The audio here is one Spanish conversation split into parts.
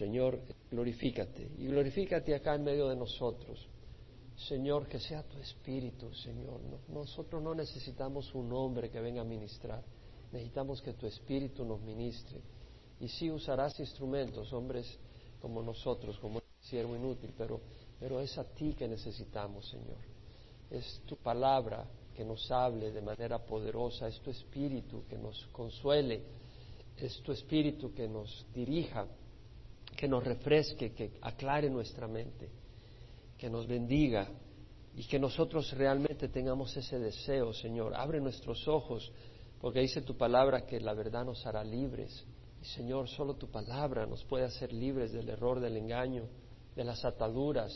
Señor, glorifícate y glorifícate acá en medio de nosotros. Señor, que sea tu espíritu, Señor. nosotros no necesitamos un hombre que venga a ministrar, necesitamos que tu espíritu nos ministre. Y sí usarás instrumentos, hombres como nosotros, como siervo inútil, pero, pero es a ti que necesitamos, Señor. Es tu palabra que nos hable de manera poderosa, es tu espíritu que nos consuele, es tu espíritu que nos dirija, que nos refresque, que aclare nuestra mente que nos bendiga y que nosotros realmente tengamos ese deseo, Señor. Abre nuestros ojos, porque dice tu palabra que la verdad nos hará libres. Y Señor, solo tu palabra nos puede hacer libres del error, del engaño, de las ataduras.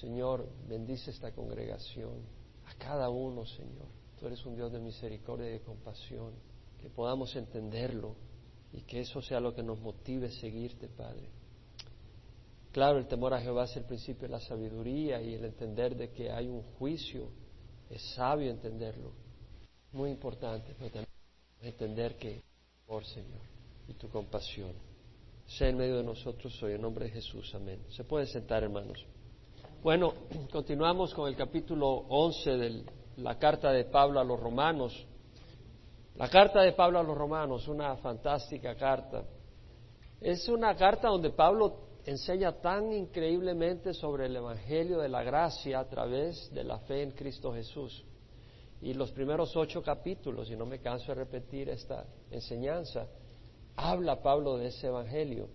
Señor, bendice esta congregación, a cada uno, Señor. Tú eres un Dios de misericordia y de compasión, que podamos entenderlo y que eso sea lo que nos motive a seguirte, Padre. Claro, el temor a Jehová es el principio de la sabiduría y el entender de que hay un juicio. Es sabio entenderlo. Muy importante, pero también entender que, por Señor, y tu compasión, sea en medio de nosotros hoy, en nombre de Jesús. Amén. Se puede sentar, hermanos. Bueno, continuamos con el capítulo 11 de la carta de Pablo a los romanos. La carta de Pablo a los romanos, una fantástica carta. Es una carta donde Pablo enseña tan increíblemente sobre el Evangelio de la gracia a través de la fe en Cristo Jesús. Y los primeros ocho capítulos, y no me canso de repetir esta enseñanza, habla Pablo de ese Evangelio.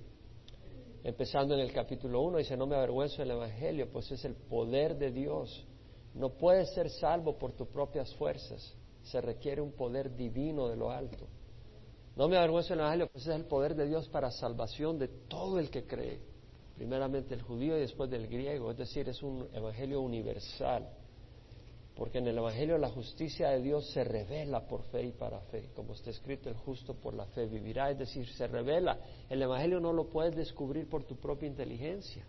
Empezando en el capítulo uno, dice, no me avergüenzo del Evangelio, pues es el poder de Dios. No puedes ser salvo por tus propias fuerzas, se requiere un poder divino de lo alto. No me avergüenzo del Evangelio, pues es el poder de Dios para salvación de todo el que cree primeramente el judío y después del griego, es decir, es un evangelio universal, porque en el evangelio la justicia de Dios se revela por fe y para fe, como está escrito, el justo por la fe vivirá, es decir, se revela. El evangelio no lo puedes descubrir por tu propia inteligencia,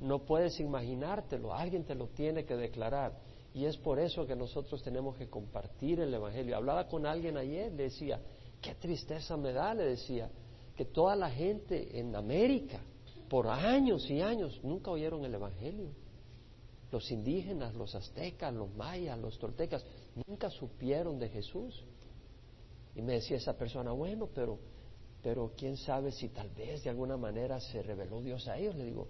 no puedes imaginártelo, alguien te lo tiene que declarar. Y es por eso que nosotros tenemos que compartir el Evangelio. Hablaba con alguien ayer, le decía, qué tristeza me da, le decía, que toda la gente en América por años y años nunca oyeron el Evangelio. Los indígenas, los aztecas, los mayas, los toltecas, nunca supieron de Jesús. Y me decía esa persona, bueno, pero, pero quién sabe si tal vez de alguna manera se reveló Dios a ellos. Le digo,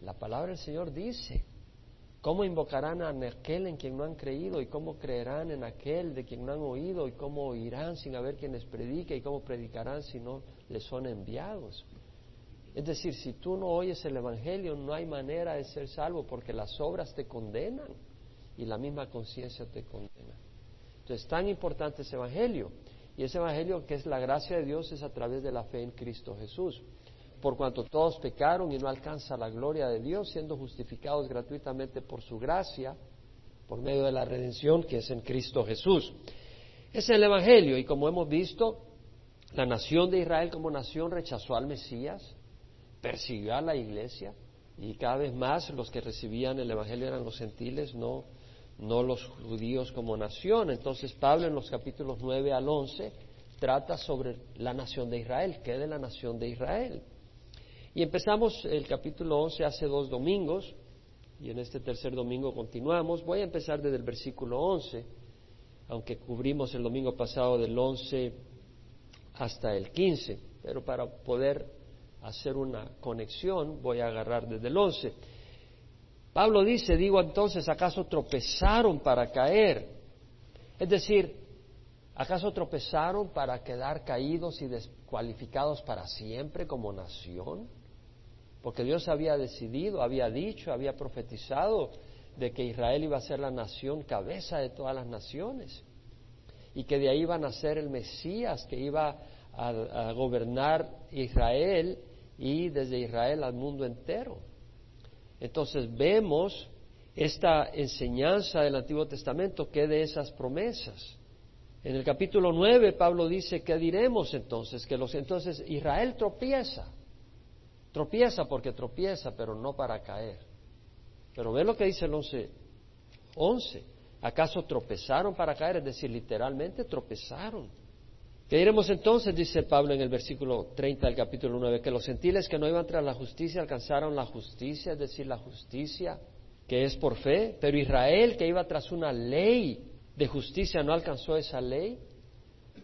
la palabra del Señor dice, ¿cómo invocarán a aquel en quien no han creído? ¿Y cómo creerán en aquel de quien no han oído? ¿Y cómo oirán sin haber quien les predique? ¿Y cómo predicarán si no les son enviados? Es decir, si tú no oyes el Evangelio, no hay manera de ser salvo porque las obras te condenan y la misma conciencia te condena. Entonces, tan importante ese Evangelio. Y ese Evangelio que es la gracia de Dios es a través de la fe en Cristo Jesús. Por cuanto todos pecaron y no alcanza la gloria de Dios, siendo justificados gratuitamente por su gracia, por medio de la redención que es en Cristo Jesús. Es el Evangelio y como hemos visto, la nación de Israel como nación rechazó al Mesías, persiguió a la iglesia y cada vez más los que recibían el Evangelio eran los gentiles, no, no los judíos como nación. Entonces Pablo en los capítulos 9 al 11 trata sobre la nación de Israel, ¿qué de la nación de Israel? Y empezamos el capítulo 11 hace dos domingos y en este tercer domingo continuamos. Voy a empezar desde el versículo 11, aunque cubrimos el domingo pasado del 11 hasta el 15, pero para poder hacer una conexión, voy a agarrar desde el 11. Pablo dice, digo entonces, ¿acaso tropezaron para caer? Es decir, ¿acaso tropezaron para quedar caídos y descualificados para siempre como nación? Porque Dios había decidido, había dicho, había profetizado de que Israel iba a ser la nación cabeza de todas las naciones y que de ahí iba a nacer el Mesías que iba a, a gobernar Israel y desde Israel al mundo entero. Entonces vemos esta enseñanza del Antiguo Testamento que de esas promesas. En el capítulo 9 Pablo dice, ¿qué diremos entonces? Que los entonces Israel tropieza. Tropieza porque tropieza, pero no para caer. Pero ve lo que dice el 11. 11. ¿Acaso tropezaron para caer? Es decir, literalmente tropezaron. ¿Qué diremos entonces? Dice Pablo en el versículo 30 del capítulo 9, que los gentiles que no iban tras la justicia alcanzaron la justicia, es decir, la justicia que es por fe, pero Israel que iba tras una ley de justicia no alcanzó esa ley.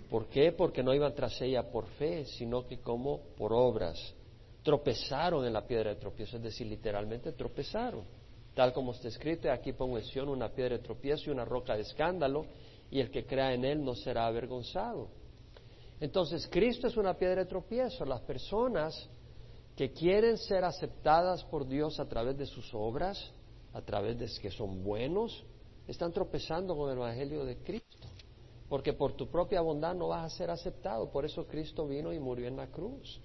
¿Por qué? Porque no iban tras ella por fe, sino que como por obras. Tropezaron en la piedra de tropiezo, es decir, literalmente tropezaron. Tal como está escrito, aquí pongo en una piedra de tropiezo y una roca de escándalo, y el que crea en él no será avergonzado. Entonces, Cristo es una piedra de tropiezo. Las personas que quieren ser aceptadas por Dios a través de sus obras, a través de que son buenos, están tropezando con el Evangelio de Cristo. Porque por tu propia bondad no vas a ser aceptado. Por eso Cristo vino y murió en la cruz.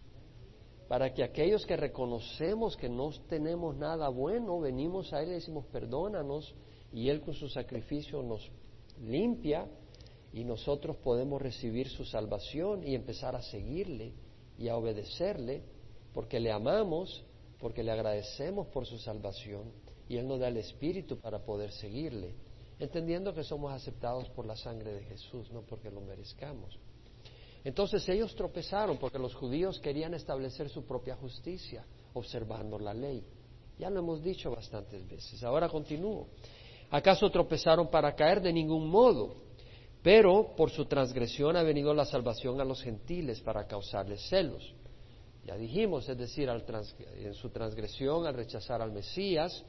Para que aquellos que reconocemos que no tenemos nada bueno, venimos a Él y decimos, perdónanos, y Él con su sacrificio nos limpia y nosotros podemos recibir su salvación y empezar a seguirle y a obedecerle porque le amamos, porque le agradecemos por su salvación y Él nos da el Espíritu para poder seguirle, entendiendo que somos aceptados por la sangre de Jesús, no porque lo merezcamos. Entonces ellos tropezaron porque los judíos querían establecer su propia justicia, observando la ley. Ya lo hemos dicho bastantes veces. Ahora continúo. ¿Acaso tropezaron para caer? De ningún modo. Pero por su transgresión ha venido la salvación a los gentiles para causarles celos. Ya dijimos, es decir, en su transgresión, al rechazar al Mesías,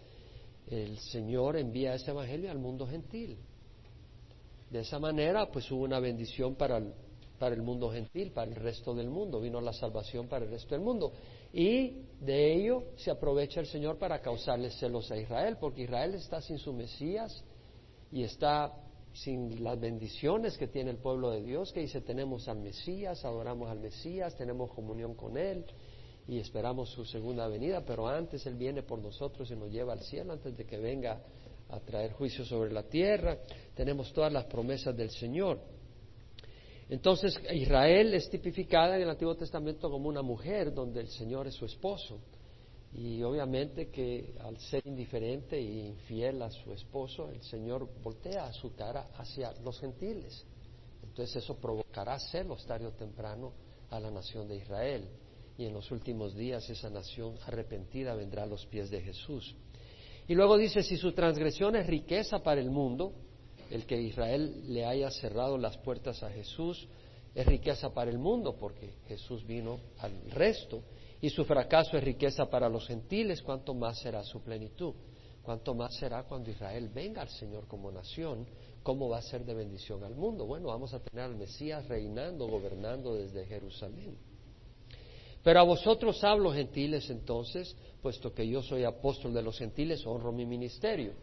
el Señor envía ese evangelio al mundo gentil. De esa manera, pues hubo una bendición para el, para el mundo gentil, para el resto del mundo. Vino la salvación para el resto del mundo. Y de ello se aprovecha el Señor para causarles celos a Israel, porque Israel está sin su Mesías y está sin las bendiciones que tiene el pueblo de Dios, que dice tenemos al Mesías, adoramos al Mesías, tenemos comunión con Él y esperamos su segunda venida, pero antes Él viene por nosotros y nos lleva al cielo antes de que venga a traer juicio sobre la tierra. Tenemos todas las promesas del Señor. Entonces Israel es tipificada en el Antiguo Testamento como una mujer donde el Señor es su esposo. Y obviamente que al ser indiferente e infiel a su esposo, el Señor voltea su cara hacia los gentiles. Entonces eso provocará celos tarde o temprano a la nación de Israel. Y en los últimos días esa nación arrepentida vendrá a los pies de Jesús. Y luego dice, si su transgresión es riqueza para el mundo, el que Israel le haya cerrado las puertas a Jesús, es riqueza para el mundo, porque Jesús vino al resto y su fracaso es riqueza para los gentiles, cuánto más será su plenitud. Cuánto más será cuando Israel venga al Señor como nación, cómo va a ser de bendición al mundo. Bueno, vamos a tener al Mesías reinando, gobernando desde Jerusalén. Pero a vosotros hablo, gentiles, entonces, puesto que yo soy apóstol de los gentiles, honro mi ministerio.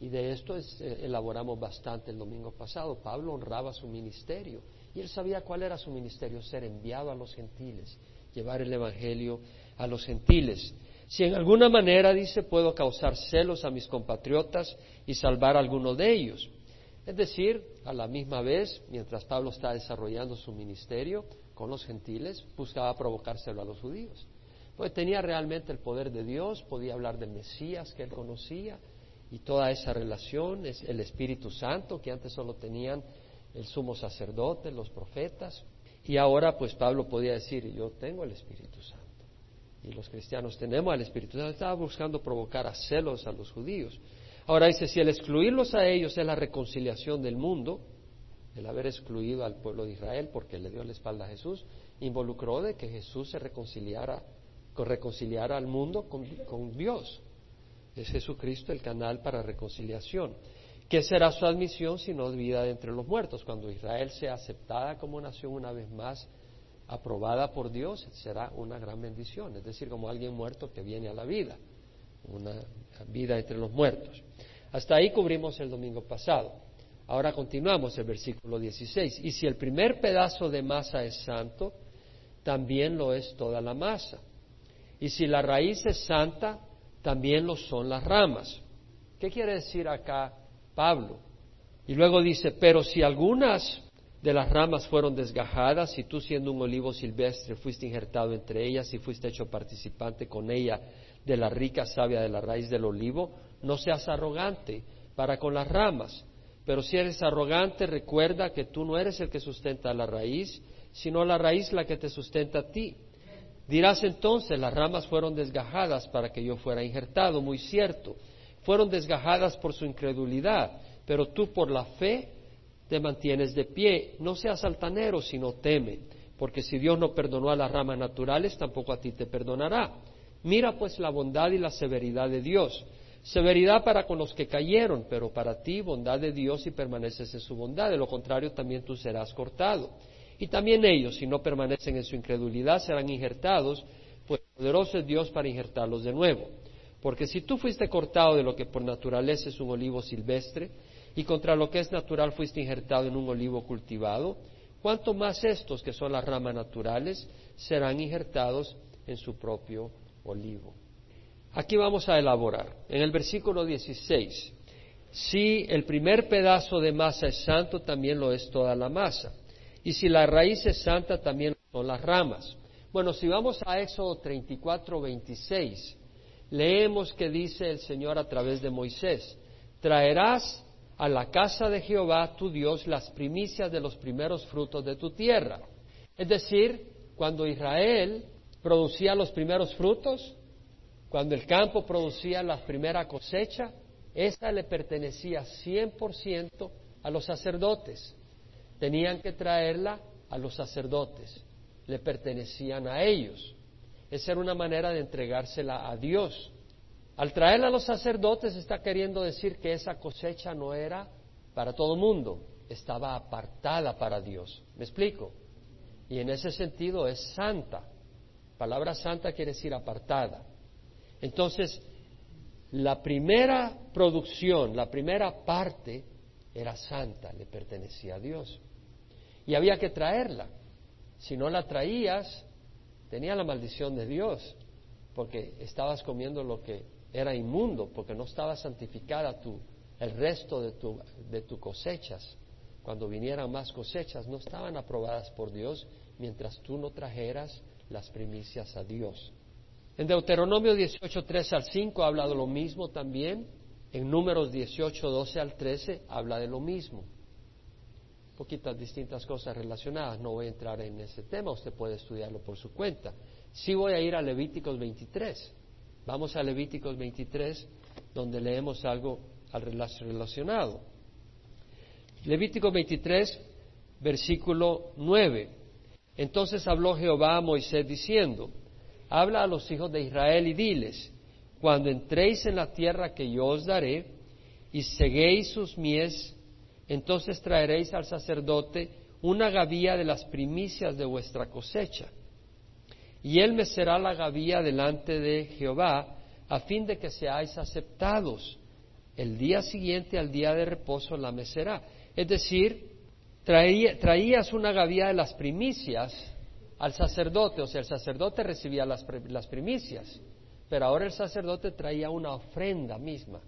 Y de esto eh, elaboramos bastante el domingo pasado. Pablo honraba su ministerio y él sabía cuál era su ministerio, ser enviado a los gentiles llevar el Evangelio a los gentiles. Si en alguna manera, dice, puedo causar celos a mis compatriotas y salvar a alguno de ellos. Es decir, a la misma vez, mientras Pablo está desarrollando su ministerio con los gentiles, buscaba provocárselo a los judíos. Pues tenía realmente el poder de Dios, podía hablar del Mesías que él conocía y toda esa relación, es el Espíritu Santo que antes solo tenían el sumo sacerdote, los profetas, y ahora pues Pablo podía decir, yo tengo el Espíritu Santo. Y los cristianos tenemos el Espíritu Santo. Estaba buscando provocar a celos a los judíos. Ahora dice, si el excluirlos a ellos es la reconciliación del mundo, el haber excluido al pueblo de Israel porque le dio la espalda a Jesús, involucró de que Jesús se reconciliara, reconciliara al mundo con, con Dios. Es Jesucristo el canal para reconciliación. ¿Qué será su admisión si no vida de entre los muertos? Cuando Israel sea aceptada como nación una vez más, aprobada por Dios, será una gran bendición. Es decir, como alguien muerto que viene a la vida, una vida entre los muertos. Hasta ahí cubrimos el domingo pasado. Ahora continuamos el versículo 16. Y si el primer pedazo de masa es santo, también lo es toda la masa. Y si la raíz es santa, también lo son las ramas. ¿Qué quiere decir acá Pablo. Y luego dice, pero si algunas de las ramas fueron desgajadas, y tú siendo un olivo silvestre fuiste injertado entre ellas y fuiste hecho participante con ella de la rica savia de la raíz del olivo, no seas arrogante para con las ramas, Pero si eres arrogante, recuerda que tú no eres el que sustenta la raíz, sino la raíz la que te sustenta a ti. Dirás entonces, las ramas fueron desgajadas para que yo fuera injertado, muy cierto. Fueron desgajadas por su incredulidad, pero tú por la fe te mantienes de pie. No seas altanero, sino teme, porque si Dios no perdonó a las ramas naturales, tampoco a ti te perdonará. Mira pues la bondad y la severidad de Dios Severidad para con los que cayeron, pero para ti bondad de Dios si permaneces en su bondad. De lo contrario, también tú serás cortado. Y también ellos, si no permanecen en su incredulidad, serán injertados, pues poderoso es Dios para injertarlos de nuevo. Porque si tú fuiste cortado de lo que por naturaleza es un olivo silvestre, y contra lo que es natural fuiste injertado en un olivo cultivado, cuánto más estos, que son las ramas naturales, serán injertados en su propio olivo. Aquí vamos a elaborar. En el versículo 16, si el primer pedazo de masa es santo, también lo es toda la masa. Y si la raíz es santa, también son las ramas. Bueno, si vamos a Éxodo 34, 26, leemos que dice el Señor a través de Moisés, traerás a la casa de Jehová tu Dios las primicias de los primeros frutos de tu tierra. Es decir, cuando Israel producía los primeros frutos, cuando el campo producía la primera cosecha, esa le pertenecía 100% a los sacerdotes. Tenían que traerla a los sacerdotes, le pertenecían a ellos. Esa era una manera de entregársela a Dios. Al traerla a los sacerdotes está queriendo decir que esa cosecha no era para todo el mundo, estaba apartada para Dios. ¿Me explico? Y en ese sentido es santa. Palabra santa quiere decir apartada. Entonces, la primera producción, la primera parte era santa, le pertenecía a Dios. Y había que traerla. Si no la traías, tenía la maldición de Dios, porque estabas comiendo lo que era inmundo, porque no estaba santificada tu, el resto de tus de tu cosechas. Cuando vinieran más cosechas, no estaban aprobadas por Dios mientras tú no trajeras las primicias a Dios. En Deuteronomio 18, 3 al 5 habla de lo mismo también. En Números 18, 12 al 13 habla de lo mismo. Poquitas distintas cosas relacionadas. No voy a entrar en ese tema, usted puede estudiarlo por su cuenta. Sí voy a ir a Levíticos 23. Vamos a Levíticos 23, donde leemos algo al relacionado. Levítico 23, versículo 9. Entonces habló Jehová a Moisés diciendo, habla a los hijos de Israel y diles, cuando entréis en la tierra que yo os daré y seguéis sus mies, entonces traeréis al sacerdote una gavía de las primicias de vuestra cosecha. Y él me será la gavía delante de Jehová, a fin de que seáis aceptados. El día siguiente al día de reposo la mecerá. Es decir, traías una gavía de las primicias al sacerdote, o sea, el sacerdote recibía las, primicias, pero ahora el sacerdote traía una ofrenda misma,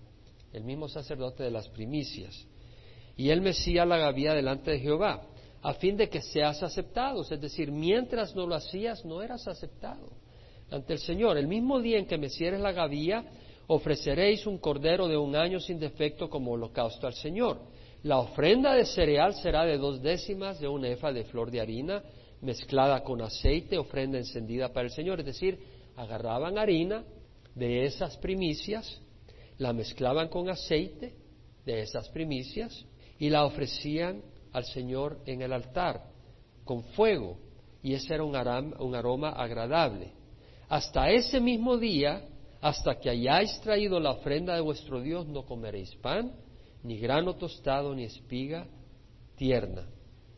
el mismo sacerdote de las primicias. Y él mecía la gavía delante de Jehová, a fin de que seas aceptado, es decir, mientras no lo hacías, no eras aceptado ante el Señor. El mismo día en que mecieres la gavía, ofreceréis un cordero de un año sin defecto como holocausto al Señor. La ofrenda de cereal será de dos décimas de un efa de flor de harina, mezclada con aceite, ofrenda encendida para el Señor. Es decir, agarraban harina de esas primicias, la mezclaban con aceite de esas primicias y la ofrecían al Señor en el altar con fuego. Y ese era un aroma, agradable. Hasta ese mismo día, hasta que hayáis traído la ofrenda de vuestro Dios, no comeréis pan, ni grano tostado, ni espiga tierna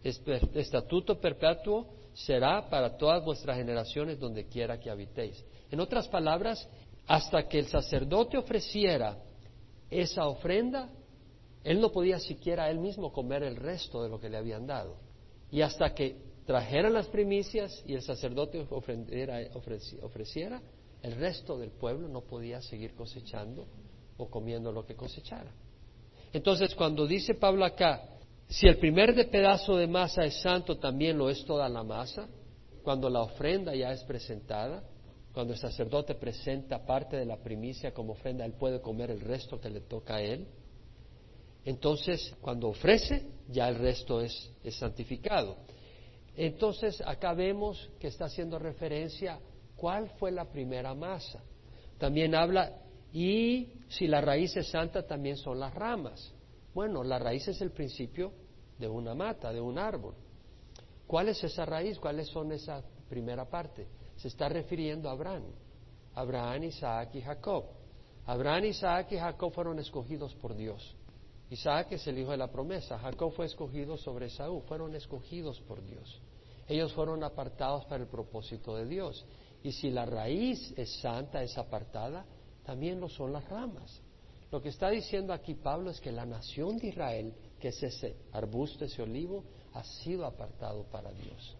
estatuto perpetuo será para todas vuestras generaciones donde quiera que habitéis. En otras palabras, hasta que el sacerdote ofreciera esa ofrenda, él no podía siquiera él mismo comer el resto de lo que le habían dado. Y hasta que trajeran las primicias y el sacerdote ofreciera, el resto del pueblo no podía seguir cosechando o comiendo lo que cosechara. Entonces, cuando dice Pablo acá, si el primer de pedazo de masa es santo, también lo es toda la masa. Cuando la ofrenda ya es presentada, cuando el sacerdote presenta parte de la primicia como ofrenda, él puede comer el resto que le toca a él. Entonces, cuando ofrece, ya el resto es, santificado. Entonces, acá vemos que está haciendo referencia cuál fue la primera masa. También habla, y si la raíz es santa, también son las ramas. Bueno, la raíz es el principio de una mata, de un árbol. ¿Cuál es esa raíz? ¿Cuáles son esa primera parte? Se está refiriendo a Abraham. Abraham, Isaac y Jacob. Abraham, Isaac y Jacob fueron escogidos por Dios. Isaac es el hijo de la promesa. Jacob fue escogido sobre Saúl. Fueron escogidos por Dios. Ellos fueron apartados para el propósito de Dios. Y si la raíz es santa, es apartada, también lo son las ramas. Lo que está diciendo aquí Pablo es que la nación de Israel, que es ese arbusto, ese olivo, ha sido apartado para Dios.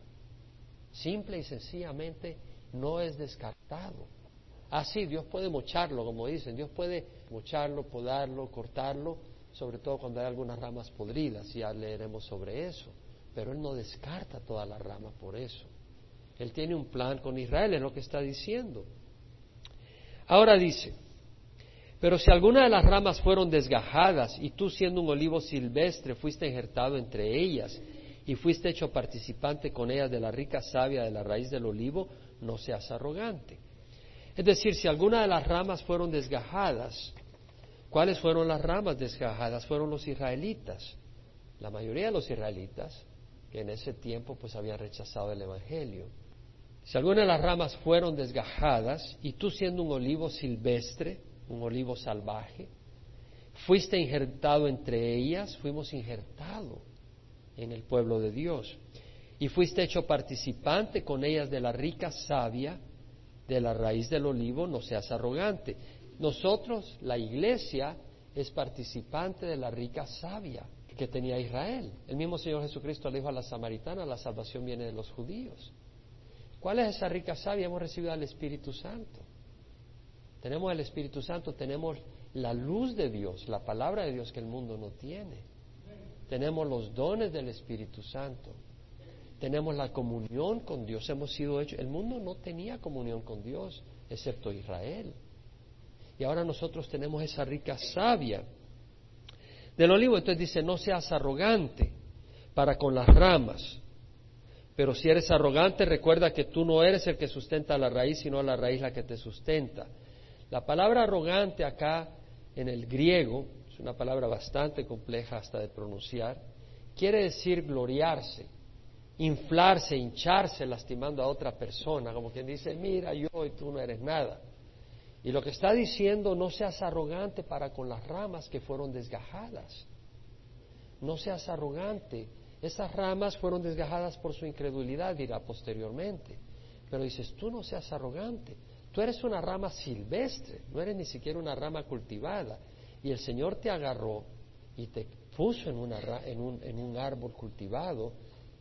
Simple y sencillamente no es descartado. Así, Dios puede mocharlo, como dicen, Dios puede mocharlo, podarlo, cortarlo, sobre todo cuando hay algunas ramas podridas, ya leeremos sobre eso. Pero Él no descarta todas las ramas por eso. Él tiene un plan con Israel, es lo que está diciendo. Ahora dice, pero si alguna de las ramas fueron desgajadas y tú siendo un olivo silvestre fuiste injertado entre ellas y fuiste hecho participante con ellas de la rica savia de la raíz del olivo, no seas arrogante. Es decir, si alguna de las ramas fueron desgajadas, ¿cuáles fueron las ramas desgajadas? Fueron los israelitas. La mayoría de los israelitas, que en ese tiempo pues habían rechazado el Evangelio. Si alguna de las ramas fueron desgajadas y tú siendo un olivo silvestre, un olivo salvaje, fuiste injertado entre ellas, fuimos injertados en el pueblo de Dios, y fuiste hecho participante con ellas de la rica savia de la raíz del olivo, no seas arrogante. Nosotros, la iglesia, es participante de la rica savia que tenía Israel. El mismo Señor Jesucristo le dijo a la samaritana, la salvación viene de los judíos. ¿Cuál es esa rica savia? Hemos recibido al Espíritu Santo. Tenemos el Espíritu Santo, tenemos la luz de Dios, la palabra de Dios que el mundo no tiene. Tenemos los dones del Espíritu Santo. Tenemos la comunión con Dios. Hemos sido hechos. El mundo no tenía comunión con Dios, excepto Israel. Y ahora nosotros tenemos esa rica savia del olivo. Entonces dice, no seas arrogante para con las ramas. Pero si eres arrogante, recuerda que tú no eres el que sustenta la raíz, sino la raíz la que te sustenta. La palabra arrogante acá en el griego, es una palabra bastante compleja hasta de pronunciar, quiere decir gloriarse, inflarse, hincharse, lastimando a otra persona, como quien dice, mira, yo y tú no eres nada. Y lo que está diciendo, no seas arrogante para con las ramas que fueron desgajadas. No seas arrogante. Esas ramas fueron desgajadas por su incredulidad, dirá posteriormente. Pero dices, tú no seas arrogante. Tú eres una rama silvestre, no eres ni siquiera una rama cultivada. Y el Señor te agarró y te puso en, una, en, un, en un árbol cultivado.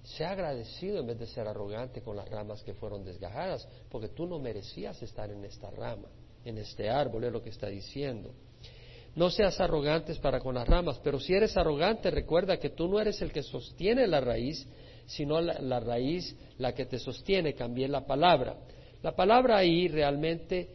Sea agradecido en vez de ser arrogante con las ramas que fueron desgajadas, porque tú no merecías estar en esta rama, en este árbol, es lo que está diciendo. No seas arrogantes para con las ramas, pero si eres arrogante, recuerda que tú no eres el que sostiene la raíz, sino la, la raíz la que te sostiene, cambié la palabra. La palabra ahí realmente,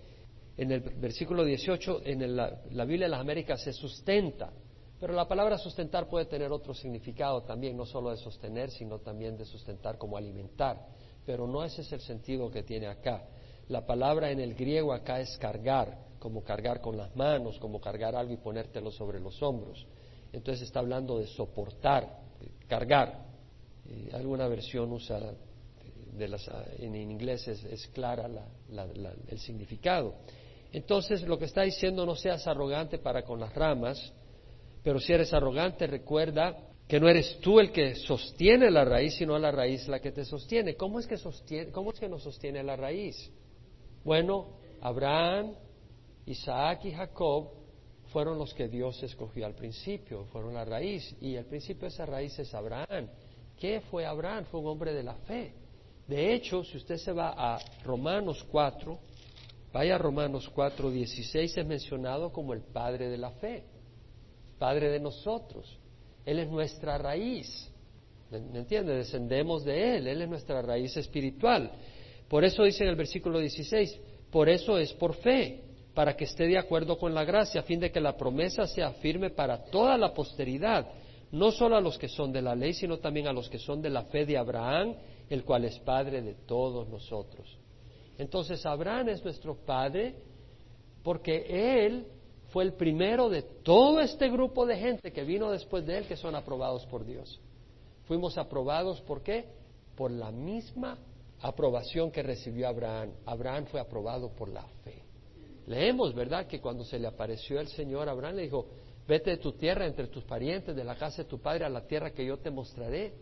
en el versículo 18, en la, Biblia de las Américas se sustenta, pero la palabra sustentar puede tener otro significado también, no solo de sostener, sino también de sustentar como alimentar. Pero no ese es el sentido que tiene acá. La palabra en el griego acá es cargar, como cargar con las manos, como cargar algo y ponértelo sobre los hombros. Entonces está hablando de soportar, cargar. Eh, alguna versión usa Ah, en inglés es, clara el significado. Entonces, lo que está diciendo, no seas arrogante para con las ramas, pero si eres arrogante, recuerda que no eres tú el que sostiene la raíz, sino la raíz la que te sostiene. ¿Cómo es que, sostiene, cómo es que nos sostiene la raíz? Bueno, Abraham, Isaac y Jacob fueron los que Dios escogió al principio, fueron la raíz, y el principio esa raíz es Abraham. ¿Qué fue Abraham? Fue un hombre de la fe. De hecho, si usted se va a Romanos 4, vaya a Romanos 4, 16, es mencionado como el Padre de la fe, Padre de nosotros. Él es nuestra raíz. ¿Me, entiende? Descendemos de Él, Él es nuestra raíz espiritual. Por eso dice en el versículo 16, por eso es por fe, para que esté de acuerdo con la gracia, a fin de que la promesa sea firme para toda la posteridad, no solo a los que son de la ley, sino también a los que son de la fe de Abraham, el cual es Padre de todos nosotros. Entonces Abraham es nuestro Padre porque Él fue el primero de todo este grupo de gente que vino después de Él que son aprobados por Dios. Fuimos aprobados por qué? Por la misma aprobación que recibió Abraham. Abraham fue aprobado por la fe. Leemos, ¿verdad?, que cuando se le apareció el Señor, Abraham le dijo, vete de tu tierra, entre tus parientes, de la casa de tu padre, a la tierra que yo te mostraré,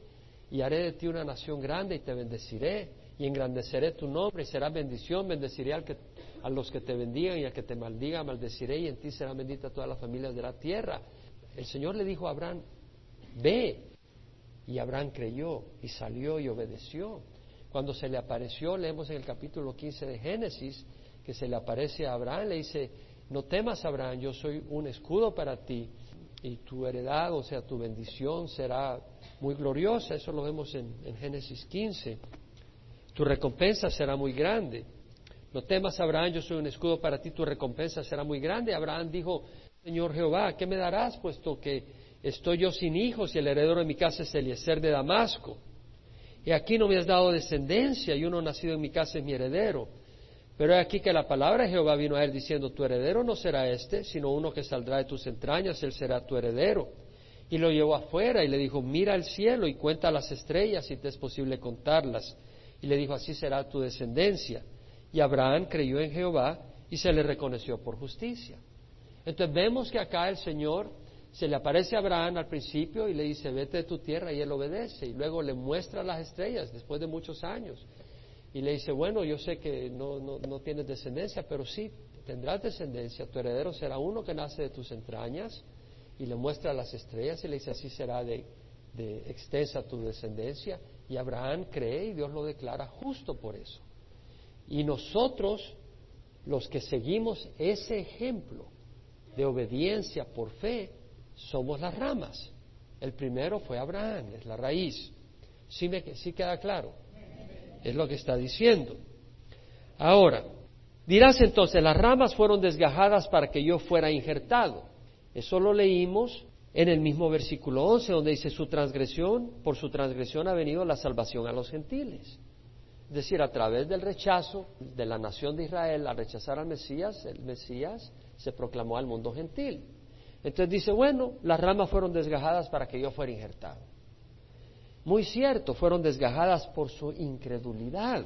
y haré de ti una nación grande y te bendeciré, y engrandeceré tu nombre, y será bendición, bendeciré al que, a los que te bendigan y al que te maldiga, maldeciré, y en ti será bendita toda la familia de la tierra. El Señor le dijo a Abraham, ve, y Abraham creyó, y salió y obedeció. Cuando se le apareció, leemos en el capítulo 15 de Génesis, que se le aparece a Abraham, le dice, no temas Abraham, yo soy un escudo para ti y tu heredad, o sea, tu bendición será muy gloriosa, eso lo vemos en, Génesis 15. Tu recompensa será muy grande. No temas Abraham, yo soy un escudo para ti, tu recompensa será muy grande. Abraham dijo, Señor Jehová, ¿qué me darás puesto que estoy yo sin hijos y el heredero de mi casa es Eliezer de Damasco? Y aquí no me has dado descendencia y uno nacido en mi casa es mi heredero. Pero he aquí que la palabra de Jehová vino a él diciendo, tu heredero no será este, sino uno que saldrá de tus entrañas, él será tu heredero. Y lo llevó afuera y le dijo, mira el cielo y cuenta las estrellas si te es posible contarlas. Y le dijo, así será tu descendencia. Y Abraham creyó en Jehová y se le reconoció por justicia. Entonces vemos que acá el Señor se le aparece a Abraham al principio y le dice, vete de tu tierra y él obedece. Y luego le muestra las estrellas después de muchos años y le dice, bueno, yo sé que no, no, tienes descendencia, pero sí, tendrás descendencia, tu heredero será uno que nace de tus entrañas, y le muestra las estrellas y le dice, así será de, de extensa tu descendencia, y Abraham cree y Dios lo declara justo por eso. Y nosotros, los que seguimos ese ejemplo de obediencia por fe, somos las ramas. El primero fue Abraham, es la raíz. ¿Sí, me, sí queda claro? Es lo que está diciendo. Ahora, dirás entonces, las ramas fueron desgajadas para que yo fuera injertado. Eso lo leímos en el mismo versículo 11, donde dice, su transgresión, por su transgresión ha venido la salvación a los gentiles. Es decir, a través del rechazo de la nación de Israel a rechazar al Mesías, el Mesías se proclamó al mundo gentil. Entonces dice, bueno, las ramas fueron desgajadas para que yo fuera injertado. Muy cierto, fueron desgajadas por su incredulidad,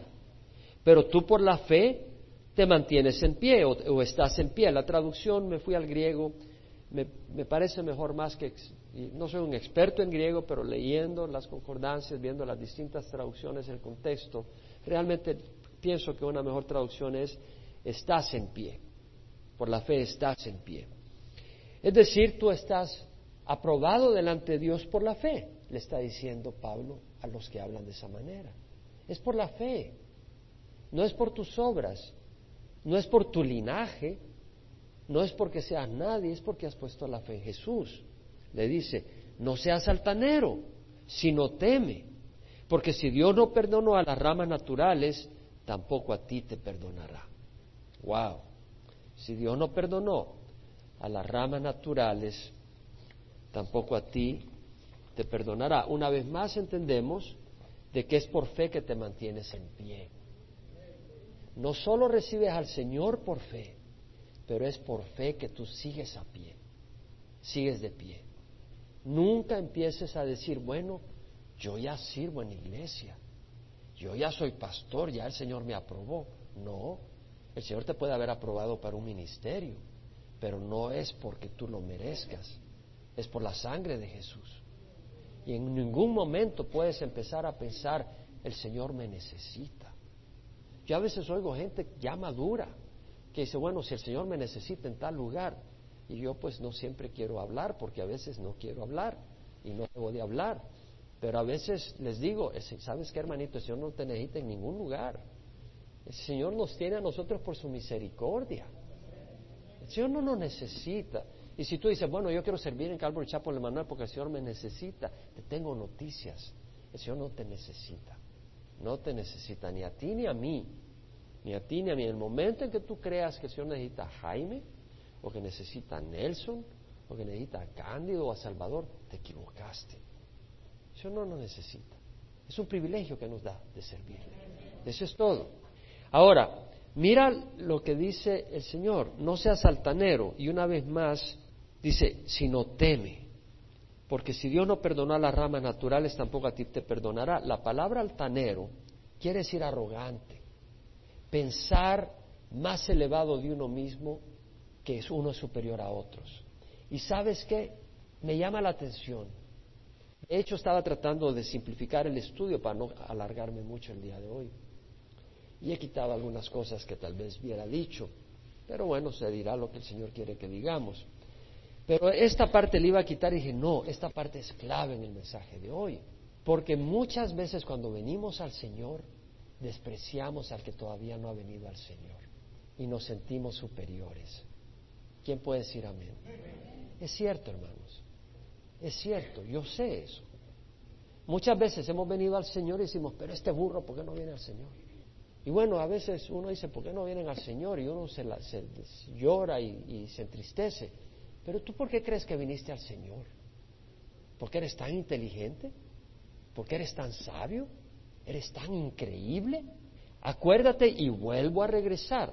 pero tú por la fe te mantienes en pie o, estás en pie. La traducción, me fui al griego, me, parece mejor más que, no soy un experto en griego, pero leyendo las concordancias, viendo las distintas traducciones, el contexto, realmente pienso que una mejor traducción es estás en pie. Por la fe estás en pie. Es decir, tú estás aprobado delante de Dios por la fe le está diciendo Pablo a los que hablan de esa manera. Es por la fe, no es por tus obras, no es por tu linaje, no es porque seas nadie, es porque has puesto la fe en Jesús. Le dice, no seas altanero, sino teme, porque si Dios no perdonó a las ramas naturales, tampoco a ti te perdonará. Wow. Si Dios no perdonó a las ramas naturales, tampoco a ti te perdonará. Una vez más entendemos de que es por fe que te mantienes en pie. No solo recibes al Señor por fe, pero es por fe que tú sigues a pie, sigues de pie. Nunca empieces a decir, bueno, yo ya sirvo en iglesia, yo ya soy pastor, ya el Señor me aprobó. No, el Señor te puede haber aprobado para un ministerio, pero no es porque tú lo merezcas, es por la sangre de Jesús. Y en ningún momento puedes empezar a pensar, el Señor me necesita. Yo a veces oigo gente ya madura que dice, bueno, si el Señor me necesita en tal lugar, y yo pues no siempre quiero hablar porque a veces no quiero hablar y no debo de hablar. Pero a veces les digo, ¿sabes qué hermanito? El Señor no te necesita en ningún lugar. El Señor nos tiene a nosotros por su misericordia. El Señor no nos necesita. Y si tú dices, bueno, yo quiero servir en Calvary Chapel Manuel porque el Señor me necesita, te tengo noticias. El Señor no te necesita. No te necesita ni a ti ni a mí. ni a ti, ni a mí. En el momento en que tú creas que el Señor necesita a Jaime, o que necesita a Nelson, o que necesita a Cándido o a Salvador, te equivocaste. El Señor no nos necesita. Es un privilegio que nos da de servirle. Eso es todo. Ahora, mira lo que dice el Señor, no seas altanero. Y una vez más dice, sino teme. Porque si Dios no perdonó a las ramas naturales, tampoco a ti te perdonará. La palabra altanero quiere decir arrogante, pensar más elevado de uno mismo que es uno superior a otros. Y sabes qué, me llama la atención. De hecho, estaba tratando de simplificar el estudio para no alargarme mucho el día de hoy. Y he quitado algunas cosas que tal vez hubiera dicho, pero bueno, se dirá lo que el Señor quiere que digamos. Pero esta parte le iba a quitar y dije, no, esta parte es clave en el mensaje de hoy. Porque muchas veces cuando venimos al Señor, despreciamos al que todavía no ha venido al Señor y nos sentimos superiores. ¿Quién puede decir amén? Es cierto, hermanos. Es cierto, yo sé eso. Muchas veces hemos venido al Señor y decimos, pero este burro, ¿por qué no viene al Señor? Y bueno, a veces uno dice, ¿por qué no vienen al Señor? Y uno se, llora y se entristece. Pero tú, ¿por qué crees que viniste al Señor? ¿Porque eres tan inteligente? ¿Porque eres tan sabio? ¿Eres tan increíble? Acuérdate y vuelvo a regresar.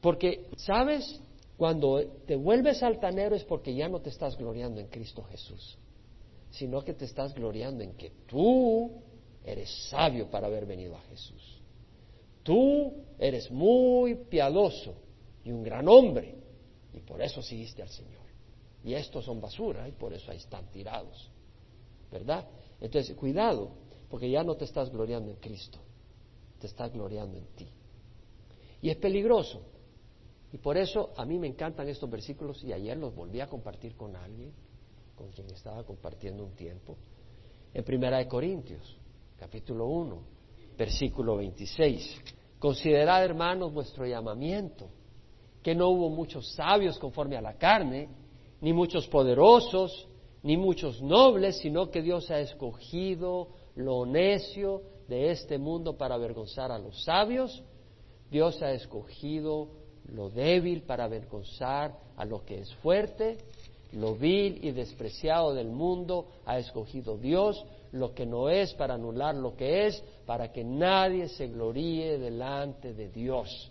Porque, ¿sabes? Cuando te vuelves altanero es porque ya no te estás gloriando en Cristo Jesús, sino que te estás gloriando en que tú eres sabio para haber venido a Jesús. Tú eres muy piadoso y un gran hombre, y por eso seguiste al Señor. Y estos son basura y por eso ahí están tirados. ¿Verdad? Entonces, cuidado, porque ya no te estás gloriando en Cristo, te estás gloriando en ti. Y es peligroso. Y por eso a mí me encantan estos versículos y ayer los volví a compartir con alguien, con quien estaba compartiendo un tiempo. En Primera de Corintios, capítulo 1, versículo 26. Considerad, hermanos, vuestro llamamiento, que no hubo muchos sabios conforme a la carne, ni muchos poderosos, ni muchos nobles, sino que Dios ha escogido lo necio de este mundo para avergonzar a los sabios. Dios ha escogido lo débil para avergonzar a lo que es fuerte. Lo vil y despreciado del mundo ha escogido Dios, lo que no es para anular lo que es, para que nadie se gloríe delante de Dios.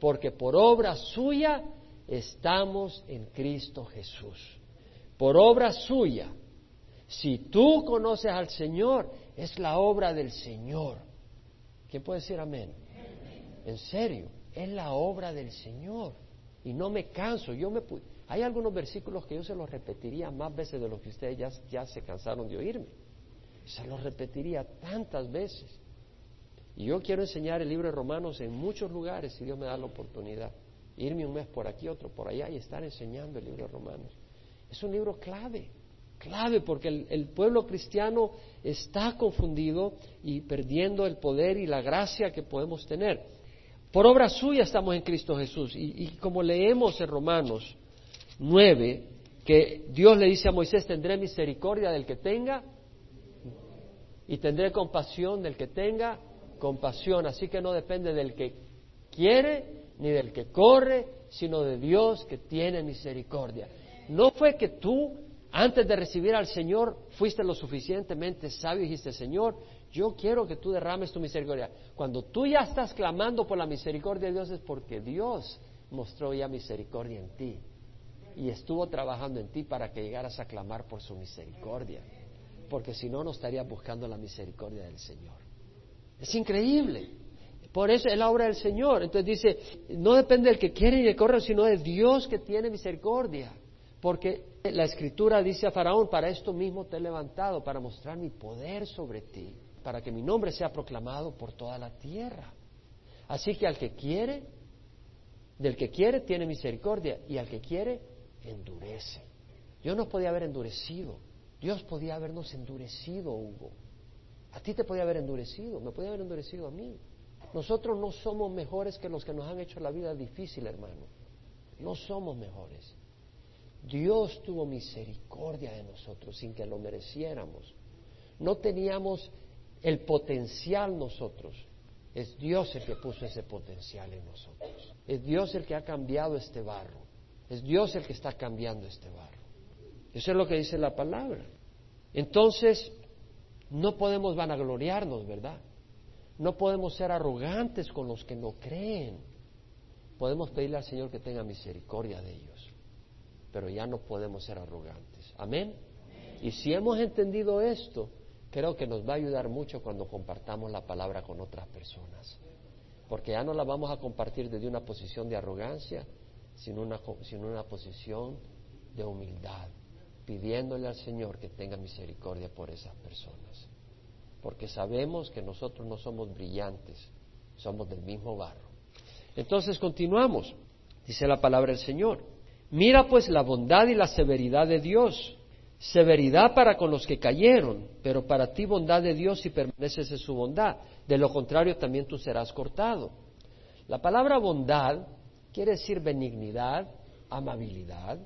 Porque por obra suya estamos en Cristo Jesús. Por obra suya. Si tú conoces al Señor, es la obra del Señor. ¿Quién puede decir amén? En serio, es la obra del Señor. Y no me canso. Yo me Hay algunos versículos que yo se los repetiría más veces de lo que ustedes ya, ya se cansaron de oírme. Se los repetiría tantas veces. Y yo quiero enseñar el libro de Romanos en muchos lugares si Dios me da la oportunidad irme un mes por aquí, otro por allá y estar enseñando el libro de Romanos. Es un libro clave, clave porque el, pueblo cristiano está confundido y perdiendo el poder y la gracia que podemos tener. Por obra suya estamos en Cristo Jesús y, y como leemos en Romanos 9, que Dios le dice a Moisés, tendré misericordia del que tenga y tendré compasión del que tenga compasión. Así que no depende del que quiere ni del que corre, sino de Dios que tiene misericordia. No fue que tú, antes de recibir al Señor, fuiste lo suficientemente sabio y dijiste, Señor, yo quiero que tú derrames tu misericordia. Cuando tú ya estás clamando por la misericordia de Dios es porque Dios mostró ya misericordia en ti y estuvo trabajando en ti para que llegaras a clamar por su misericordia. Porque si no, no estarías buscando la misericordia del Señor. Es increíble. Por eso es la obra del Señor. Entonces dice, no depende del que quiere y que corre, sino de Dios que tiene misericordia. Porque la escritura dice a Faraón, para esto mismo te he levantado, para mostrar mi poder sobre ti, para que mi nombre sea proclamado por toda la tierra. Así que al que quiere, del que quiere tiene misericordia y al que quiere endurece. Yo no podía haber endurecido, Dios podía habernos endurecido, Hugo. A ti te podía haber endurecido, me podía haber endurecido a mí. Nosotros no somos mejores que los que nos han hecho la vida difícil, hermano. No somos mejores. Dios tuvo misericordia de nosotros sin que lo mereciéramos. No teníamos el potencial nosotros Es Dios el que puso ese potencial en nosotros. Es Dios el que ha cambiado este barro. Es Dios el que está cambiando este barro. Eso es lo que dice la palabra. Entonces, no podemos vanagloriarnos, ¿verdad? No podemos ser arrogantes con los que no creen. Podemos pedirle al Señor que tenga misericordia de ellos, pero ya no podemos ser arrogantes. Amén. Y si hemos entendido esto, creo que nos va a ayudar mucho cuando compartamos la palabra con otras personas. Porque ya no la vamos a compartir desde una posición de arrogancia, sino una, sino una posición de humildad, pidiéndole al Señor que tenga misericordia por esas personas. Porque sabemos que nosotros no somos brillantes, somos del mismo barro. Entonces continuamos, dice la palabra del Señor. Mira pues la bondad y la severidad de Dios severidad para con los que cayeron, pero para ti bondad de Dios si permaneces en su bondad. De lo contrario, también tú serás cortado. La palabra bondad quiere decir benignidad, amabilidad,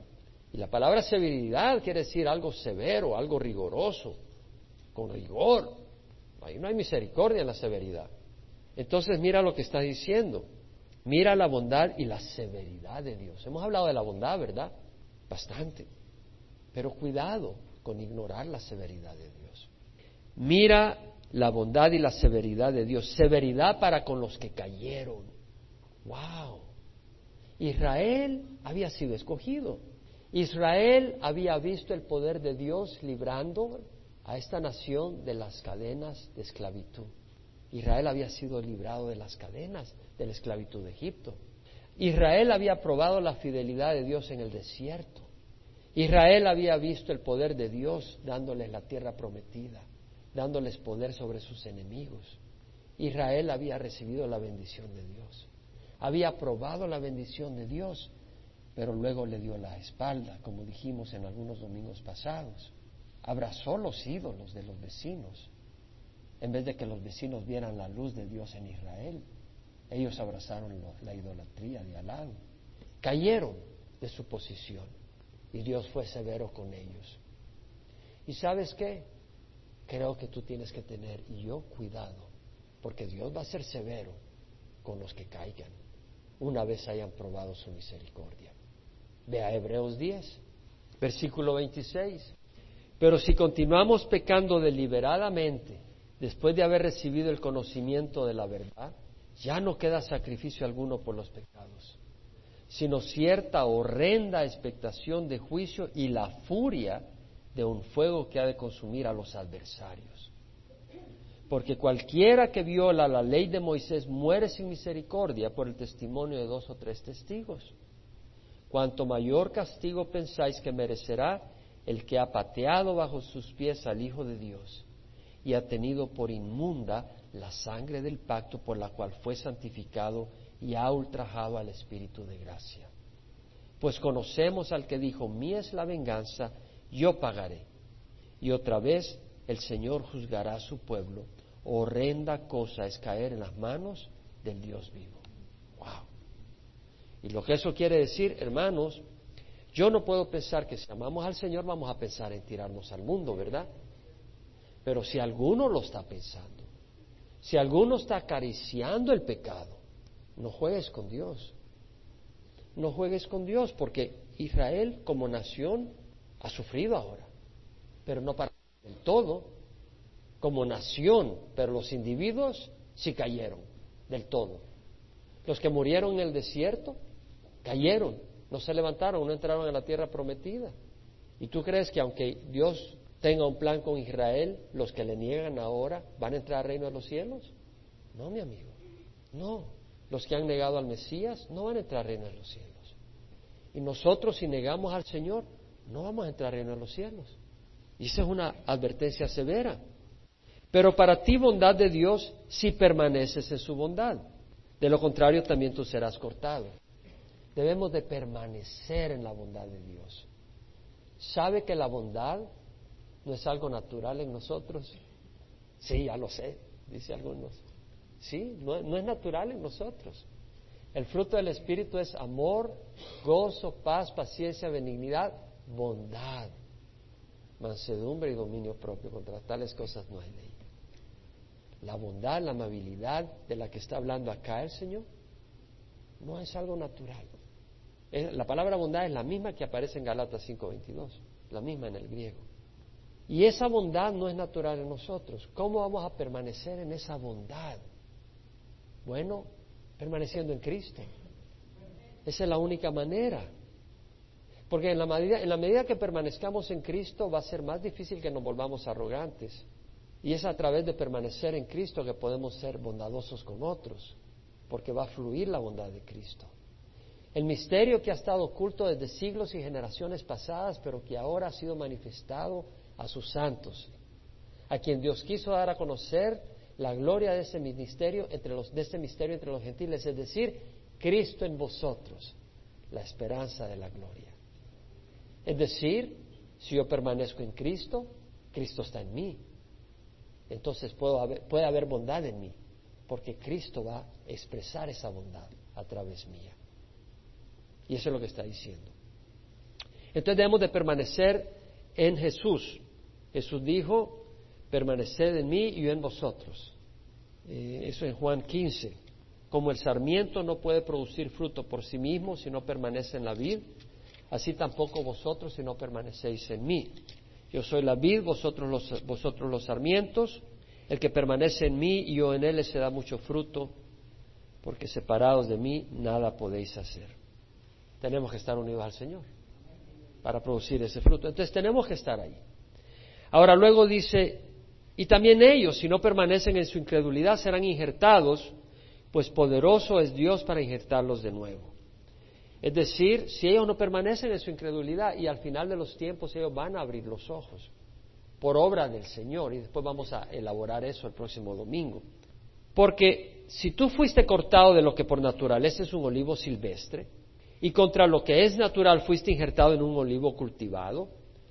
y la palabra severidad quiere decir algo severo, algo rigoroso, con rigor. Ahí no hay misericordia en la severidad. Entonces mira lo que está diciendo. Mira la bondad y la severidad de Dios. Hemos hablado de la bondad, ¿verdad? Bastante. Pero cuidado con ignorar la severidad de Dios. Mira la bondad y la severidad de Dios. Severidad para con los que cayeron. ¡Wow! Israel había sido escogido. Israel había visto el poder de Dios librando a esta nación de las cadenas de esclavitud. Israel había sido librado de las cadenas de la esclavitud de Egipto. Israel había probado la fidelidad de Dios en el desierto. Israel había visto el poder de Dios dándoles la tierra prometida, dándoles poder sobre sus enemigos. Israel había recibido la bendición de Dios, había probado la bendición de Dios, pero luego le dio la espalda, como dijimos en algunos domingos pasados. Abrazó los ídolos de los vecinos, en vez de que los vecinos vieran la luz de Dios en Israel. Ellos abrazaron la idolatría de Alá. Cayeron de su posición y Dios fue severo con ellos. ¿Y sabes qué? Creo que tú tienes que tener yo cuidado, porque Dios va a ser severo con los que caigan, una vez hayan probado su misericordia. Ve a Hebreos 10, versículo 26. Pero si continuamos pecando deliberadamente, después de haber recibido el conocimiento de la verdad, ya no queda sacrificio alguno por los pecados sino cierta horrenda expectación de juicio y la furia de un fuego que ha de consumir a los adversarios. Porque cualquiera que viola la ley de Moisés muere sin misericordia por el testimonio de dos o tres testigos. Cuanto mayor castigo pensáis que merecerá el que ha pateado bajo sus pies al Hijo de Dios y ha tenido por inmunda la sangre del pacto por la cual fue santificado y ha ultrajado al Espíritu de gracia. Pues conocemos al que dijo, mí es la venganza, yo pagaré. Y otra vez el Señor juzgará a su pueblo. Horrenda cosa es caer en las manos del Dios vivo. Y lo que eso quiere decir, hermanos, yo no puedo pensar que si amamos al Señor vamos a pensar en tirarnos al mundo, ¿verdad? Pero si alguno lo está pensando, si alguno está acariciando el pecado, no juegues con Dios. No juegues con Dios porque Israel como nación ha sufrido ahora, pero no para el todo, como nación, pero los individuos sí cayeron del todo. Los que murieron en el desierto cayeron, no se levantaron, no entraron en la tierra prometida. ¿Y tú crees que aunque Dios tenga un plan con Israel, los que le niegan ahora van a entrar al reino de los cielos? No, mi amigo, no los que han negado al Mesías no van a entrar al reino de los cielos. Y nosotros si negamos al Señor, no vamos a entrar al reino de los cielos. Y esa es una advertencia severa. Pero para ti bondad de Dios si permaneces en su bondad. De lo contrario también tú serás cortado. Debemos de permanecer en la bondad de Dios. ¿Sabe que la bondad no es algo natural en nosotros? Sí, ya lo sé, dice algunos. Sí, no, es natural en nosotros. El fruto del Espíritu es amor, gozo, paz, paciencia, benignidad, bondad, mansedumbre y dominio propio. Contra tales cosas no hay ley. la bondad, la amabilidad de la que está hablando acá el Señor, no es algo natural. La palabra bondad es la misma que aparece en Galatas 5:22, la misma en el griego. Y esa bondad no es natural en nosotros. ¿Cómo vamos a permanecer en esa bondad? Bueno, permaneciendo en Cristo. Esa es la única manera. Porque en la, medida, en la medida que permanezcamos en Cristo va a ser más difícil que nos volvamos arrogantes. Y es a través de permanecer en Cristo que podemos ser bondadosos con otros, porque va a fluir la bondad de Cristo. El misterio que ha estado oculto desde siglos y generaciones pasadas, pero que ahora ha sido manifestado a sus santos, a quien Dios quiso dar a conocer la gloria de ese ministerio entre los, de ese misterio entre los gentiles, es decir, Cristo en vosotros, la esperanza de la gloria. Es decir, si yo permanezco en Cristo, Cristo está en mí. Entonces puede haber bondad en mí, porque Cristo va a expresar esa bondad a través mía. Y eso es lo que está diciendo. Entonces debemos de permanecer en Jesús. Jesús dijo, permaneced en mí y yo en vosotros. Eh, eso en Juan 15. Como el sarmiento no puede producir fruto por sí mismo si no permanece en la vid, así tampoco vosotros si no permanecéis en mí. Yo soy la vid, vosotros los, vosotros los sarmientos. El que permanece en mí y yo en él se da mucho fruto, porque separados de mí nada podéis hacer. Tenemos que estar unidos al Señor para producir ese fruto. Entonces tenemos que estar ahí. Ahora luego dice, y también ellos, si no permanecen en su incredulidad, serán injertados, pues poderoso es Dios para injertarlos de nuevo. Es decir, si ellos no permanecen en su incredulidad y al final de los tiempos ellos van a abrir los ojos por obra del Señor, y después vamos a elaborar eso el próximo domingo. Porque si tú fuiste cortado de lo que por naturaleza es un olivo silvestre, y contra lo que es natural fuiste injertado en un olivo cultivado,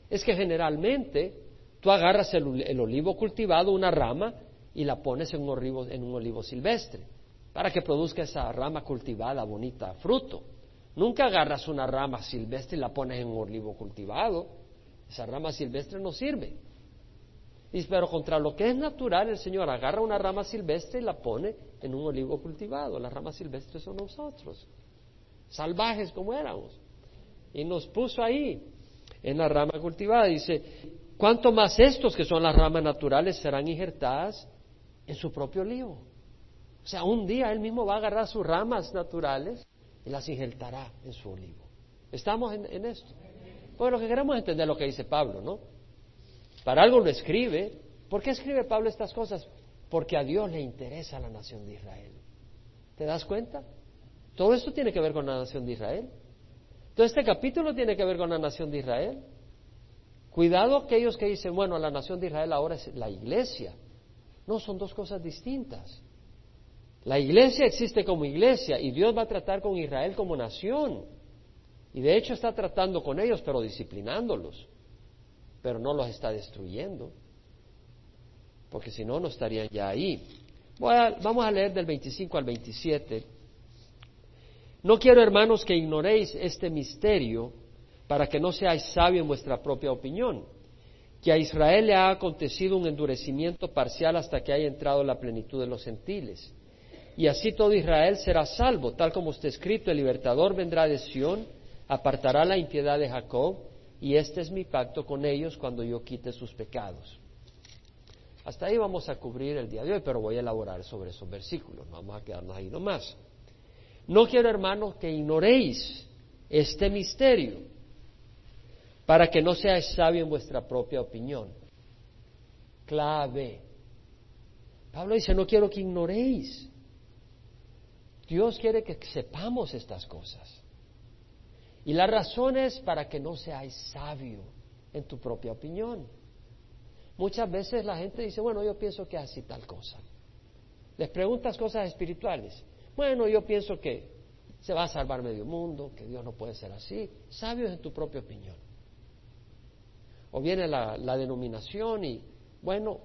es que generalmente tú agarras el, olivo cultivado, una rama, y la pones en un, olivo, en un olivo silvestre, para que produzca esa rama cultivada bonita fruto. Nunca agarras una rama silvestre y la pones en un olivo cultivado. Esa rama silvestre no sirve. Y, pero contra lo que es natural, el Señor agarra una rama silvestre y la pone en un olivo cultivado. Las ramas silvestres son nosotros salvajes como éramos. Y nos puso ahí, en la rama cultivada. Dice, ¿cuánto más estos que son las ramas naturales serán injertadas en su propio olivo? O sea, un día él mismo va a agarrar sus ramas naturales y las injertará en su olivo. ¿Estamos en, esto? Pues lo que queremos entender lo que dice Pablo, ¿no? Para algo lo escribe. ¿Por qué escribe Pablo estas cosas? Porque a Dios le interesa la nación de Israel. ¿Te das cuenta? Todo esto tiene que ver con la nación de Israel. Todo este capítulo tiene que ver con la nación de Israel. Cuidado aquellos que dicen, bueno, la nación de Israel ahora es la iglesia. No, son dos cosas distintas. La iglesia existe como iglesia y Dios va a tratar con Israel como nación. Y de hecho está tratando con ellos, pero disciplinándolos. Pero no los está destruyendo. Porque si no, no estarían ya ahí. vamos a leer del 25 al 27 no quiero, hermanos, que ignoréis este misterio para que no seáis sabios en vuestra propia opinión, que a Israel le ha acontecido un endurecimiento parcial hasta que haya entrado la plenitud de los gentiles. Y así todo Israel será salvo, tal como está escrito, el libertador vendrá de Sión, apartará la impiedad de Jacob, y este es mi pacto con ellos cuando yo quite sus pecados. Hasta ahí vamos a cubrir el día de hoy, pero voy a elaborar sobre esos versículos, no vamos a quedarnos ahí nomás. No quiero, hermanos, que ignoréis este misterio, para que no seáis sabios en vuestra propia opinión. Clave. Pablo dice, no quiero que ignoréis. Dios quiere que sepamos estas cosas. Y la razón es para que no seáis sabio en tu propia opinión. Muchas veces la gente dice, bueno, yo pienso que así tal cosa. Les preguntas cosas espirituales. Bueno, yo pienso que se va a salvar medio mundo, que Dios no puede ser así. Sabios en tu propia opinión. O viene la, denominación y, bueno,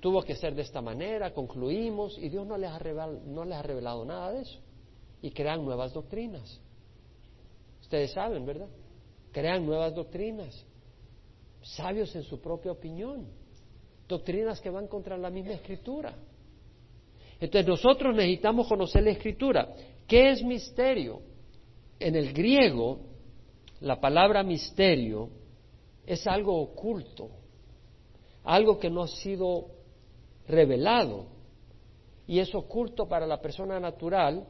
tuvo que ser de esta manera, concluimos, y Dios no les, ha revelado, no les ha revelado nada de eso. Y crean nuevas doctrinas. Ustedes saben, ¿verdad? Crean nuevas doctrinas. Sabios en su propia opinión. doctrinas que van contra la misma escritura. Entonces nosotros necesitamos conocer la escritura. ¿Qué es misterio? En el griego, la palabra misterio es algo oculto, algo que no ha sido revelado y es oculto para la persona natural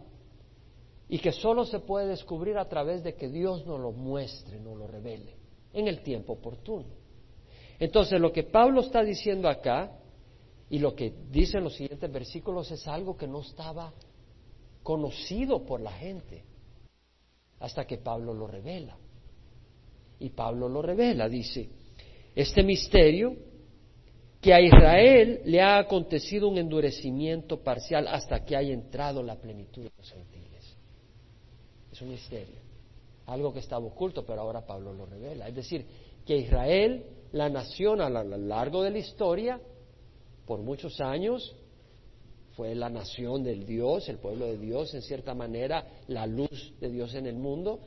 y que solo se puede descubrir a través de que Dios nos lo muestre, nos lo revele en el tiempo oportuno. Entonces, lo que Pablo está diciendo acá y lo que dice en los siguientes versículos es algo que no estaba conocido por la gente hasta que Pablo lo revela. Y Pablo lo revela, dice, este misterio que a Israel le ha acontecido un endurecimiento parcial hasta que haya entrado la plenitud de los gentiles. Es un misterio, algo que estaba oculto, pero ahora Pablo lo revela. Es decir, que Israel, la nación a lo largo de la historia, por muchos años, fue la nación del Dios, el pueblo de Dios, en cierta manera, la luz de Dios en el mundo,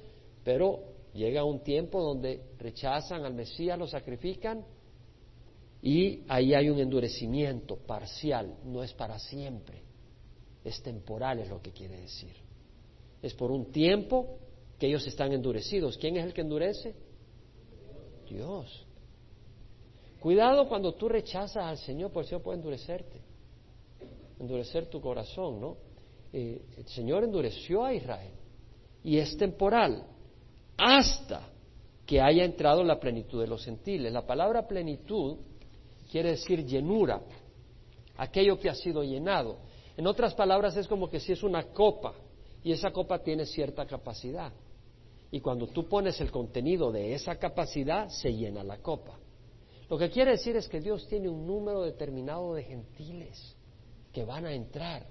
pero llega un tiempo donde rechazan al Mesías, lo sacrifican, y ahí hay un endurecimiento parcial, no es para siempre, es temporal, es lo que quiere decir. Es por un tiempo que ellos están endurecidos. ¿Quién es el que endurece? Dios. Cuidado cuando tú rechazas al Señor, porque el Señor puede endurecerte, endurecer tu corazón, ¿no? Eh, el Señor endureció a Israel y es temporal hasta que haya entrado la plenitud de los gentiles. La palabra plenitud quiere decir llenura, aquello que ha sido llenado. En otras palabras es como que si es una copa y esa copa tiene cierta capacidad. Y cuando tú pones el contenido de esa capacidad, se llena la copa. Lo que quiere decir es que Dios tiene un número determinado de gentiles que van a entrar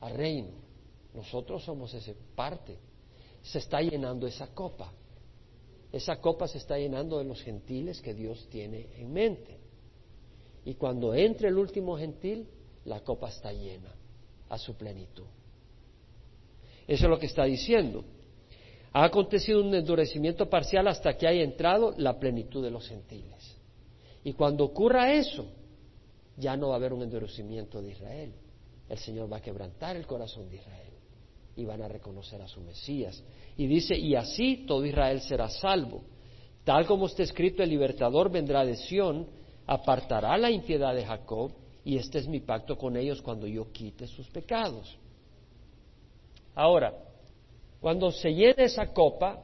al reino. Nosotros somos esa parte. Se está llenando esa copa. Esa copa se está llenando de los gentiles que Dios tiene en mente. Y cuando entre el último gentil, la copa está llena a su plenitud. Eso es lo que está diciendo. Ha acontecido un endurecimiento parcial hasta que haya entrado la plenitud de los gentiles. Y cuando ocurra eso, ya no va a haber un endurecimiento de Israel. El Señor va a quebrantar el corazón de Israel y van a reconocer a su Mesías. Y dice, y así todo Israel será salvo. Tal como está escrito, el libertador vendrá de Sión apartará la impiedad de Jacob y este es mi pacto con ellos cuando yo quite sus pecados. Ahora, cuando se llene esa copa,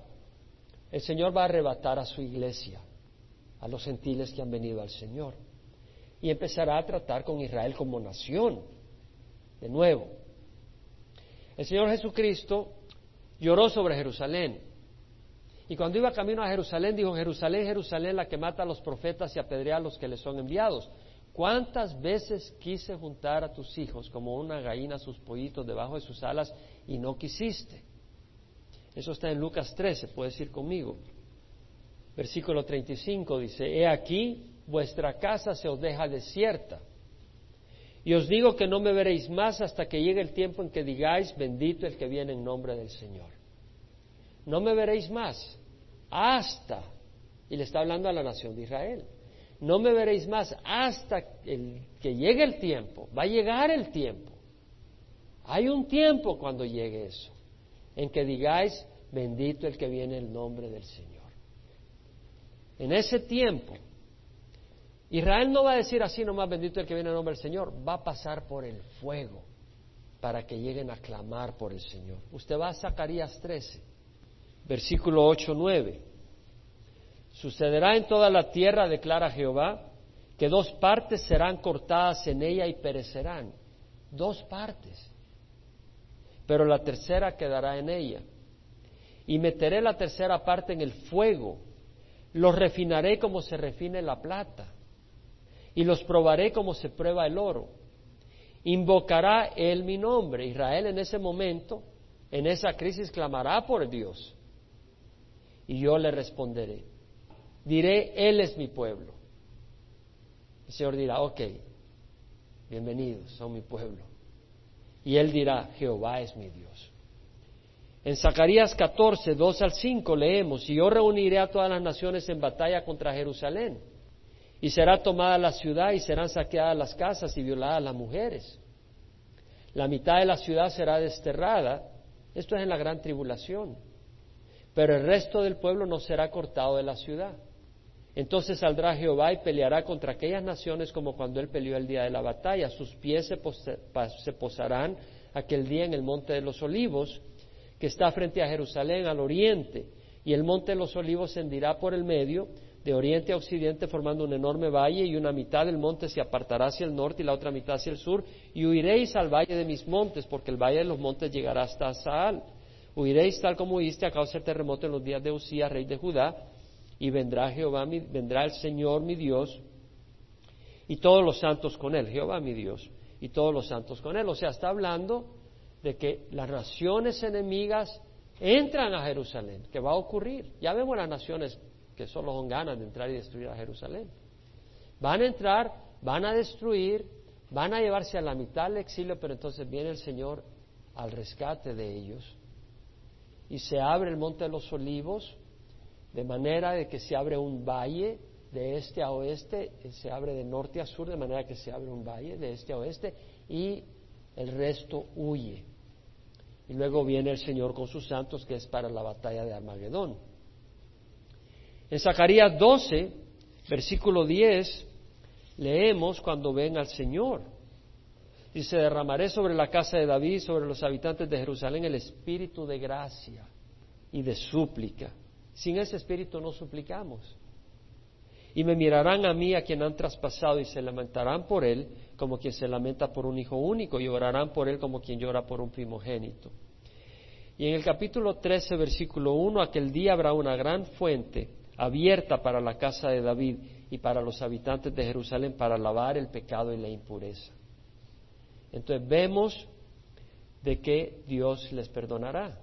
el Señor va a arrebatar a su iglesia, a los gentiles que han venido al Señor, y empezará a tratar con Israel como nación, de nuevo. El Señor Jesucristo lloró sobre Jerusalén, y cuando iba camino a Jerusalén, dijo, Jerusalén, Jerusalén, la que mata a los profetas y apedrea a los que le son enviados. ¿Cuántas veces quise juntar a tus hijos como una gallina sus pollitos debajo de sus alas y no quisiste? Eso está en Lucas 13, puedes ir conmigo. Versículo 35 dice, He aquí, vuestra casa se os deja desierta. Y os digo que no me veréis más hasta que llegue el tiempo en que digáis, bendito el que viene en nombre del Señor. No me veréis más hasta, y le está hablando a la nación de Israel, no me veréis más hasta el, que llegue el tiempo, va a llegar el tiempo. Hay un tiempo cuando llegue eso, en que digáis, bendito el que viene en nombre del Señor. En ese tiempo, Israel no va a decir así nomás, bendito el que viene en nombre del Señor, va a pasar por el fuego para que lleguen a clamar por el Señor. Usted va a Zacarías 13 versículo 8, 9. Sucederá en toda la tierra, declara Jehová, que dos partes serán cortadas en ella y perecerán. Dos partes. Pero la tercera quedará en ella. Y meteré la tercera parte en el fuego. Los refinaré como se refine la plata. Y los probaré como se prueba el oro. Invocará él mi nombre. Israel en ese momento, en esa crisis, clamará por Dios y yo le responderé. Diré, Él es mi pueblo. El Señor dirá, ok, bienvenidos, son mi pueblo. Y Él dirá, Jehová es mi Dios. En Zacarías 14, 2 al 5 leemos, y yo reuniré a todas las naciones en batalla contra Jerusalén, Y será tomada la ciudad y serán saqueadas las casas y violadas las mujeres. La mitad de la ciudad será desterrada. Esto es en la gran tribulación. Pero el resto del pueblo no será cortado de la ciudad. Entonces saldrá Jehová y peleará contra aquellas naciones como cuando él peleó el día de la batalla. Sus pies se, posarán aquel día en el monte de los olivos, que está frente a Jerusalén al oriente, y el monte de los olivos se hendirá por el medio, de oriente a occidente, formando un enorme valle, y una mitad del monte se apartará hacia el norte y la otra mitad hacia el sur, y huiréis al valle de mis montes, porque el valle de los montes llegará hasta Saal. Huiréis tal como huiste a causa del terremoto en los días de Usías, rey de Judá, y vendrá Jehová, vendrá el Señor mi Dios y todos los santos con él, Jehová mi Dios y todos los santos con él. O sea, está hablando de que las naciones enemigas entran a Jerusalén, que va a ocurrir. Ya vemos las naciones que solo son ganas de entrar y destruir a Jerusalén. Van a entrar, van a destruir, van a llevarse a la mitad del exilio, pero entonces viene el Señor al rescate de ellos. Y se abre el monte de los olivos de manera de que se abre un valle de este a oeste, eh, se abre de norte a sur, de manera que se abre un valle de este a oeste y el resto huye. Y luego viene el Señor con sus santos, que es para la batalla de Armagedón. En Zacarías 12, versículo 10, leemos cuando ven al Señor. Dice, derramaré sobre la casa de David, sobre los habitantes de Jerusalén, el espíritu de gracia y de súplica sin ese espíritu no suplicamos. Y me mirarán a mí a quien han traspasado y se lamentarán por él como quien se lamenta por un hijo único y orarán por él como quien llora por un primogénito. Y en el capítulo 13, versículo 1, aquel día habrá una gran fuente abierta para la casa de David y para los habitantes de Jerusalén para lavar el pecado y la impureza. Entonces vemos de que Dios les perdonará.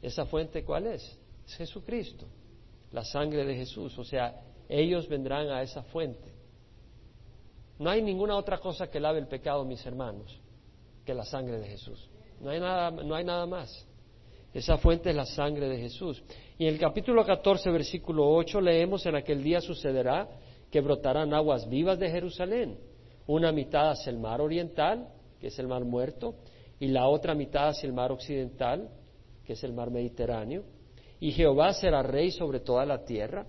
¿Esa fuente cuál es? es Jesucristo, la sangre de Jesús. O sea, ellos vendrán a esa fuente. No hay ninguna otra cosa que lave el pecado, mis hermanos, que la sangre de Jesús. No hay nada, no hay nada más. Esa fuente es la sangre de Jesús. Y en el capítulo 14, versículo 8, leemos, en aquel día sucederá que brotarán aguas vivas de Jerusalén. Una mitad hacia el mar oriental, que es el mar muerto, y la otra mitad hacia el mar occidental, que es el mar Mediterráneo y Jehová será rey sobre toda la tierra.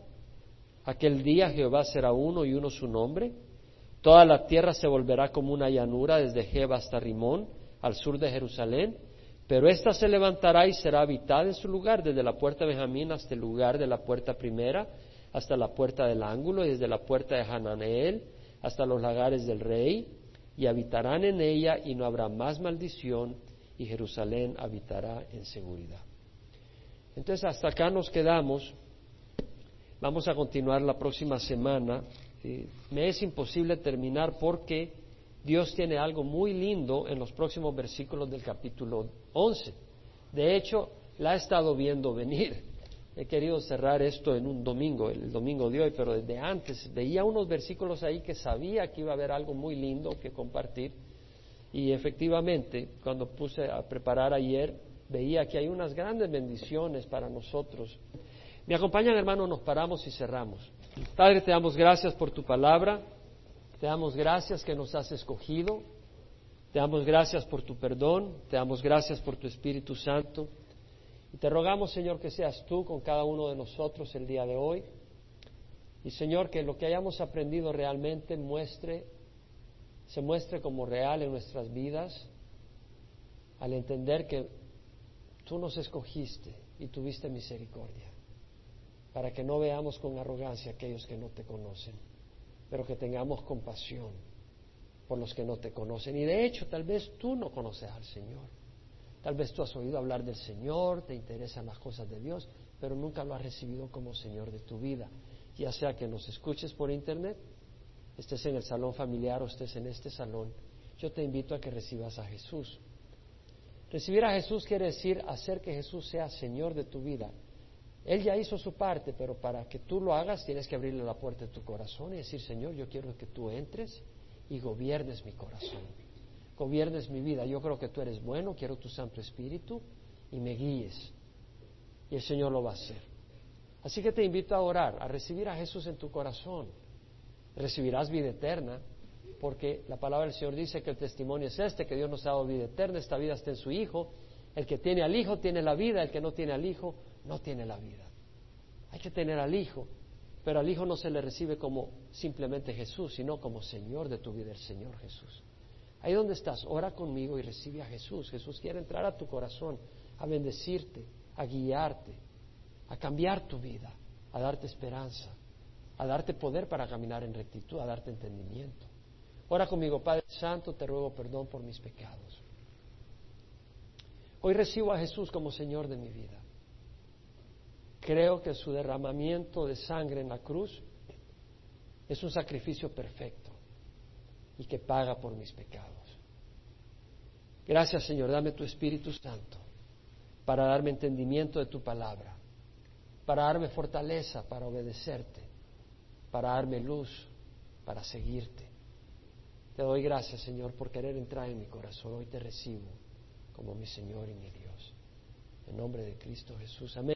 Aquel día Jehová será uno y uno su nombre. Toda la tierra se volverá como una llanura desde Jeba hasta Rimón, al sur de Jerusalén. Pero ésta se levantará y será habitada en su lugar, desde la puerta de Benjamín hasta el lugar de la puerta primera, hasta la puerta del ángulo, y desde la puerta de Hananeel hasta los lagares del rey, y habitarán en ella, y no habrá más maldición, y Jerusalén habitará en seguridad. Entonces, hasta acá nos quedamos. Vamos a continuar la próxima semana. Me es imposible terminar porque Dios tiene algo muy lindo en los próximos versículos del capítulo 11. De hecho, la he estado viendo venir. He querido cerrar esto en un domingo, el domingo de hoy, pero desde antes veía unos versículos ahí que sabía que iba a haber algo muy lindo que compartir. Y efectivamente, cuando puse a preparar ayer, veía que hay unas grandes bendiciones para nosotros. Me acompañan, hermano, nos paramos y cerramos. Padre, te damos gracias por tu palabra, te damos gracias que nos has escogido, te damos gracias por tu perdón, te damos gracias por tu Espíritu Santo. Y te rogamos, Señor, que seas tú con cada uno de nosotros el día de hoy. Y, Señor, que lo que hayamos aprendido realmente muestre, se muestre como real en nuestras vidas, al entender que tú nos escogiste y tuviste misericordia, para que no veamos con arrogancia a aquellos que no te conocen, pero que tengamos compasión por los que no te conocen. Y de hecho, tal vez tú no conoces al Señor. Tal vez tú has oído hablar del Señor, te interesan las cosas de Dios, pero nunca lo has recibido como Señor de tu vida. Ya sea que nos escuches por internet, estés en el salón familiar o estés en este salón, yo te invito a que recibas a Jesús Recibir a Jesús quiere decir hacer que Jesús sea Señor de tu vida. Él ya hizo su parte, pero para que tú lo hagas tienes que abrirle la puerta de tu corazón y decir, Señor, yo quiero que tú entres y gobiernes mi corazón, gobiernes mi vida. Yo creo que tú eres bueno, quiero tu Santo Espíritu y me guíes. Y el Señor lo va a hacer. Así que te invito a orar, a recibir a Jesús en tu corazón recibirás vida eterna, porque la palabra del Señor dice que el testimonio es este, que Dios nos ha dado vida eterna, esta vida está en su Hijo, el que tiene al Hijo tiene la vida, el que no tiene al Hijo no tiene la vida. Hay que tener al Hijo, pero al Hijo no se le recibe como simplemente Jesús, sino como Señor de tu vida, el Señor Jesús. Ahí donde estás, ora conmigo y recibe a Jesús. Jesús quiere entrar a tu corazón, a bendecirte, a guiarte, a cambiar tu vida, a darte esperanza, a darte poder para caminar en rectitud, a darte entendimiento. Ora conmigo, Padre Santo, te ruego perdón por mis pecados. Hoy recibo a Jesús como Señor de mi vida. Creo que su derramamiento de sangre en la cruz es un sacrificio perfecto y que paga por mis pecados. Gracias Señor, dame tu Espíritu Santo para darme entendimiento de tu palabra, para darme fortaleza para obedecerte, para darme luz para seguirte. Te doy gracias Señor por querer entrar en mi corazón. Hoy te recibo como mi Señor y mi Dios. En nombre de Cristo Jesús. Amén.